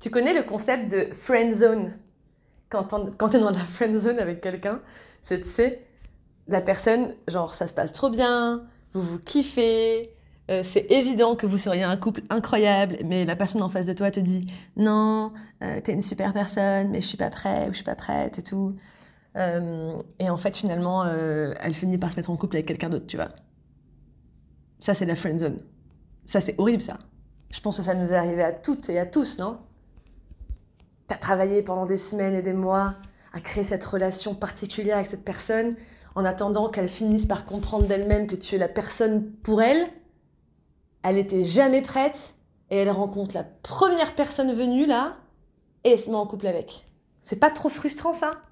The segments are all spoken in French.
Tu connais le concept de friend zone? Quand tu es dans la friend zone avec quelqu'un, c'est, tu la personne, genre, ça se passe trop bien, vous vous kiffez, euh, c'est évident que vous seriez un couple incroyable, mais la personne en face de toi te dit non, euh, t'es une super personne, mais je suis pas prêt ou je suis pas prête et tout. Euh, et en fait, finalement, elle finit par se mettre en couple avec quelqu'un d'autre, tu vois. Ça, c'est la friend zone. Ça, c'est horrible, ça. Je pense que ça nous est arrivé à toutes et à tous, non? T'as travaillé pendant des semaines et des mois à créer cette relation particulière avec cette personne en attendant qu'elle finisse par comprendre d'elle-même que tu es la personne pour elle elle n'était jamais prête et elle rencontre la première personne venue là et elle se met en couple avec. C'est pas trop frustrant ça?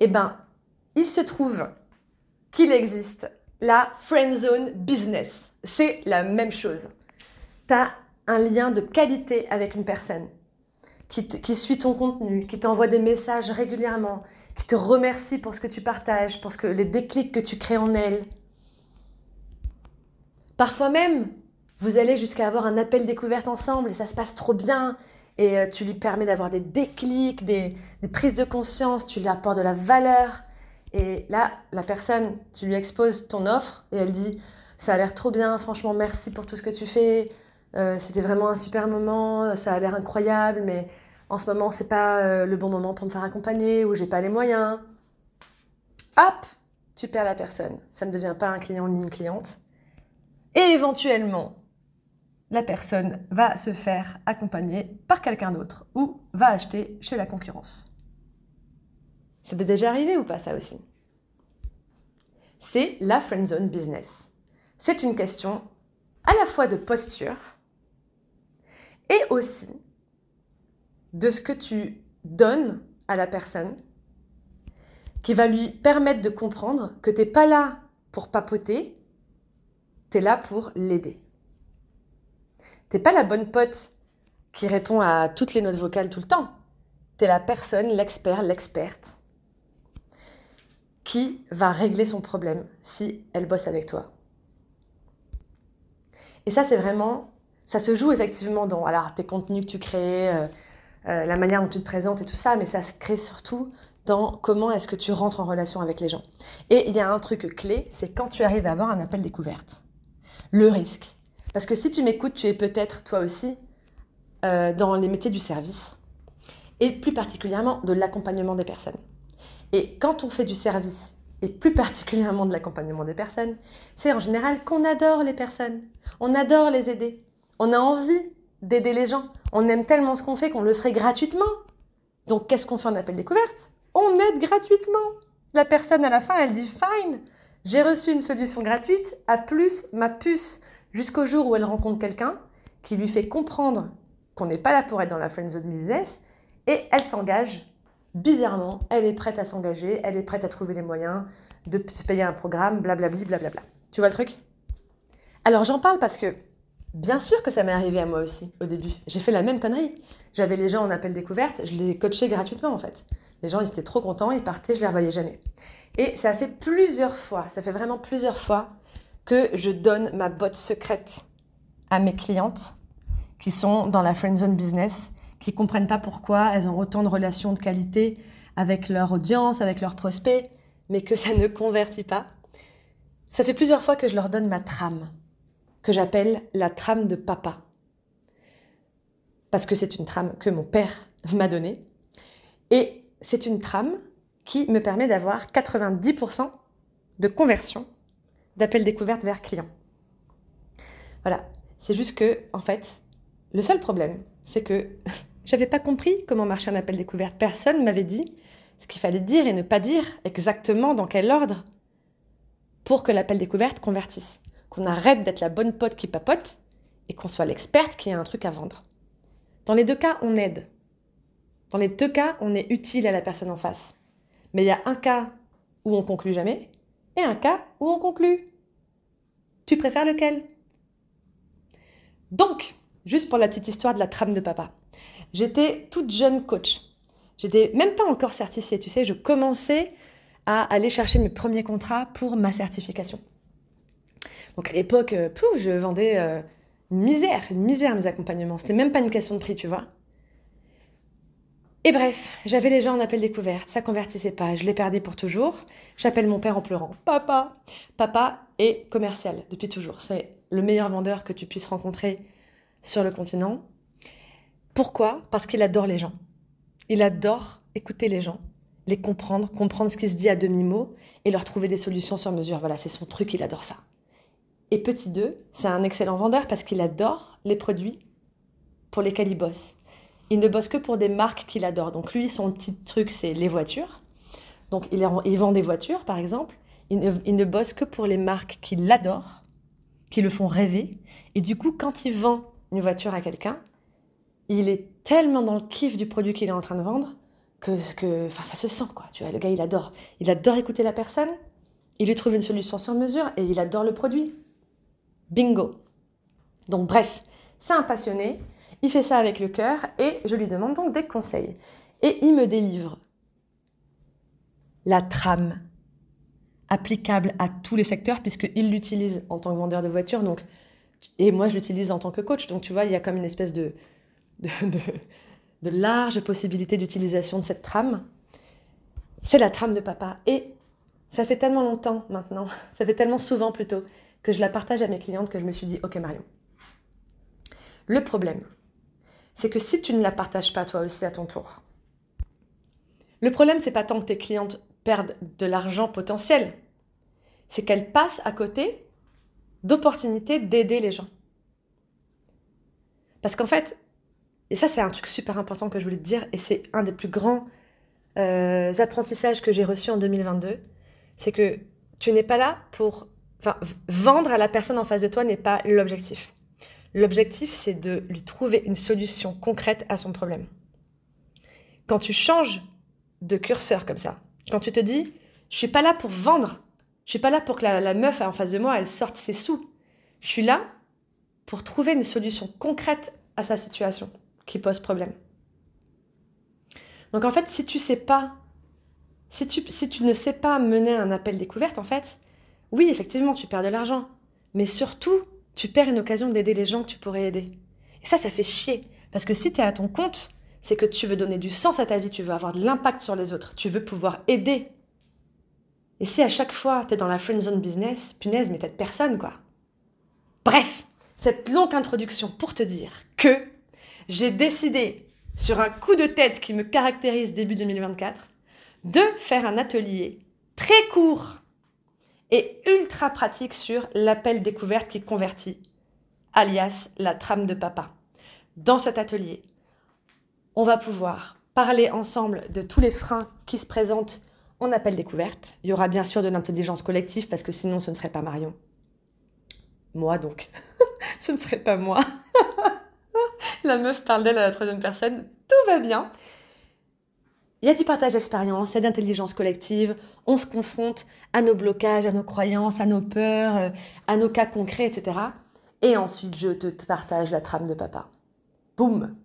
Eh ben, il se trouve qu'il existe la friend zone business. C'est la même chose. Tu as un lien de qualité avec une personne qui, suit ton contenu, qui t'envoie des messages régulièrement, qui te remercie pour ce que tu partages, pour ce que, les déclics que tu crées en elle, Parfois même, vous allez jusqu'à avoir un appel découverte ensemble et ça se passe trop bien. Et euh, tu lui permets d'avoir des déclics, des, prises de conscience, tu lui apportes de la valeur. Et là, la personne, tu lui exposes ton offre et elle dit Ça a l'air trop bien, franchement, merci pour tout ce que tu fais. Euh, c'était vraiment un super moment, ça a l'air incroyable, mais en ce moment, c'est pas euh, le bon moment pour me faire accompagner ou j'ai pas les moyens. Hop, tu perds la personne. Ça ne devient pas un client ni une cliente. Et éventuellement, la personne va se faire accompagner par quelqu'un d'autre ou va acheter chez la concurrence. Ça déjà arrivé ou pas ça aussi? C'est la friend zone business. C'est une question à la fois de posture et aussi de ce que tu donnes à la personne qui va lui permettre de comprendre que tu n'es pas là pour papoter, tu es là pour l'aider. T'es pas la bonne pote qui répond à toutes les notes vocales tout le temps. Tu es la personne, l'expert, l'experte qui va régler son problème si elle bosse avec toi. Et ça, c'est vraiment, ça se joue effectivement dans alors, tes contenus que tu crées, euh, euh, la manière dont tu te présentes et tout ça, mais ça se crée surtout dans comment est-ce que tu rentres en relation avec les gens. Et il y a un truc clé, c'est quand tu arrives à avoir un appel découverte le risque. Parce que si tu m'écoutes, tu es peut-être toi aussi euh, dans les métiers du service et plus particulièrement de l'accompagnement des personnes. Et quand on fait du service et plus particulièrement de l'accompagnement des personnes, c'est en général qu'on adore les personnes, on adore les aider, on a envie d'aider les gens, on aime tellement ce qu'on fait qu'on le ferait gratuitement. Donc qu'est-ce qu'on fait en appel découverte? On aide gratuitement. La personne à la fin, elle dit fine, j'ai reçu une solution gratuite à plus ma puce jusqu'au jour où elle rencontre quelqu'un qui lui fait comprendre qu'on n'est pas là pour être dans la friend zone business et elle s'engage. Bizarrement, elle est prête à s'engager, elle est prête à trouver les moyens de payer un programme, blablabli, blablabla. Tu vois le truc? Alors j'en parle parce que bien sûr que ça m'est arrivé à moi aussi au début. J'ai fait la même connerie. J'avais les gens en appel découverte, je les coachais gratuitement en fait. Les gens ils étaient trop contents, ils partaient, je les revoyais jamais. Et ça fait plusieurs fois, ça fait vraiment plusieurs fois que je donne ma botte secrète à mes clientes qui sont dans la friend zone business, qui comprennent pas pourquoi elles ont autant de relations de qualité avec leur audience, avec leurs prospects, mais que ça ne convertit pas. Ça fait plusieurs fois que je leur donne ma trame, que j'appelle la trame de papa. Parce que c'est une trame que mon père m'a donnée. Et c'est une trame qui me permet d'avoir 90% de conversion d'appel découverte vers client. Voilà, c'est juste que, en fait, le seul problème, c'est que j'avais pas compris comment marchait un appel découverte. Personne m'avait dit ce qu'il fallait dire et ne pas dire exactement dans quel ordre pour que l'appel découverte convertisse. Qu'on arrête d'être la bonne pote qui papote et qu'on soit l'experte qui a un truc à vendre. Dans les deux cas, on aide. Dans les deux cas, on est utile à la personne en face. Mais il y a un cas où on conclut jamais et un cas où on conclut. Tu préfères lequel? Donc, juste pour la petite histoire de la trame de papa, j'étais toute jeune coach. J'étais même pas encore certifiée, tu sais, je commençais à aller chercher mes premiers contrats pour ma certification. Donc à l'époque, euh, pouf, je vendais euh, une misère, une misère mes accompagnements. C'était même pas une question de prix, tu vois. Et bref, j'avais les gens en appel découverte, ça convertissait pas, je les perdais pour toujours. J'appelle mon père en pleurant. Papa Papa est commercial depuis toujours. C'est le meilleur vendeur que tu puisses rencontrer sur le continent. Pourquoi? Parce qu'il adore les gens. Il adore écouter les gens, les comprendre, comprendre ce qui se dit à demi-mot et leur trouver des solutions sur mesure. Voilà, c'est son truc, il adore ça. Et petit 2, c'est un excellent vendeur parce qu'il adore les produits pour lesquels il bosse. Il ne bosse que pour des marques qu'il adore. Donc lui, son petit truc, c'est les voitures. Donc il, vend des voitures, par exemple. Il ne, bosse que pour les marques qu'il adore, qui le font rêver. Et du coup, quand il vend une voiture à quelqu'un, il est tellement dans le kiff du produit qu'il est en train de vendre que, que enfin, ça se sent, quoi. Tu vois, le gars, il adore. Il adore écouter la personne, il lui trouve une solution sur mesure et il adore le produit. Bingo. Donc bref, c'est un passionné, il fait ça avec le cœur et je lui demande donc des conseils. Et il me délivre la trame applicable à tous les secteurs puisqu'il l'utilise en tant que vendeur de voitures et moi je l'utilise en tant que coach. Donc tu vois, il y a comme une espèce de, de, de, larges possibilités d'utilisation de cette trame. C'est la trame de papa. Et ça fait tellement longtemps maintenant, ça fait tellement souvent plutôt, que je la partage à mes clientes que je me suis dit, ok Marion, le problème, c'est que si tu ne la partages pas toi aussi à ton tour, le problème, c'est pas tant que tes clientes perdent de l'argent potentiel, c'est qu'elles passent à côté d'opportunités d'aider les gens. Parce qu'en fait, et ça c'est un truc super important que je voulais te dire, et c'est un des plus grands euh, apprentissages que j'ai reçus en 2022, c'est que tu n'es pas là pour... Enfin, vendre à la personne en face de toi n'est pas l'objectif. L'objectif, c'est de lui trouver une solution concrète à son problème. Quand tu changes de curseur comme ça, quand tu te dis, je suis pas là pour vendre, je suis pas là pour que la, meuf en face de moi, elle sorte ses sous. Je suis là pour trouver une solution concrète à sa situation qui pose problème. Donc en fait, si tu, si tu ne sais pas mener un appel découverte, en fait, oui, effectivement, tu perds de l'argent, mais surtout, tu perds une occasion d'aider les gens que tu pourrais aider. Et ça, ça fait chier. Parce que si tu es à ton compte, c'est que tu veux donner du sens à ta vie, tu veux avoir de l'impact sur les autres, tu veux pouvoir aider. Et si à chaque fois tu es dans la friend zone business, punaise, mais t'es personne, quoi. Bref, cette longue introduction pour te dire que j'ai décidé, sur un coup de tête qui me caractérise début 2024, de faire un atelier très court et ultra pratique sur l'appel découverte qui convertit, alias la trame de papa. Dans cet atelier, on va pouvoir parler ensemble de tous les freins qui se présentent en appel découverte. Il y aura bien sûr de l'intelligence collective parce que sinon ce ne serait pas Marion. Moi donc. ce ne serait pas moi. la meuf parle d'elle à la troisième personne. Tout va bien. Il y a du partage d'expérience, il y a d'intelligence collective, on se confronte à nos blocages, à nos croyances, à nos peurs, euh, à nos cas concrets, etc. Et ensuite, je te partage la trame de papa. Boum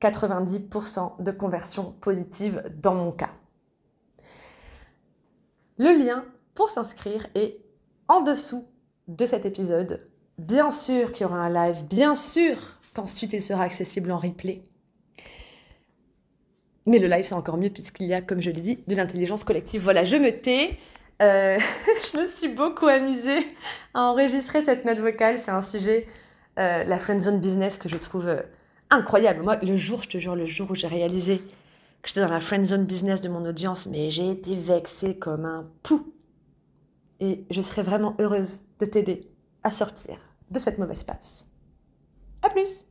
90% de conversion positive dans mon cas. Le lien pour s'inscrire est en dessous de cet épisode. Bien sûr qu'il y aura un live, bien sûr qu'ensuite il sera accessible en replay. Mais le live, c'est encore mieux puisqu'il y a, comme je l'ai dit, de l'intelligence collective. Voilà, je me tais. Euh, je me suis beaucoup amusée à enregistrer cette note vocale. C'est un sujet, euh, la friendzone business, que je trouve euh, incroyable. Moi, le jour, je te jure, le jour où j'ai réalisé que j'étais dans la friendzone business de mon audience, mais j'ai été vexée comme un pou. Et je serais vraiment heureuse de t'aider à sortir de cette mauvaise passe. À plus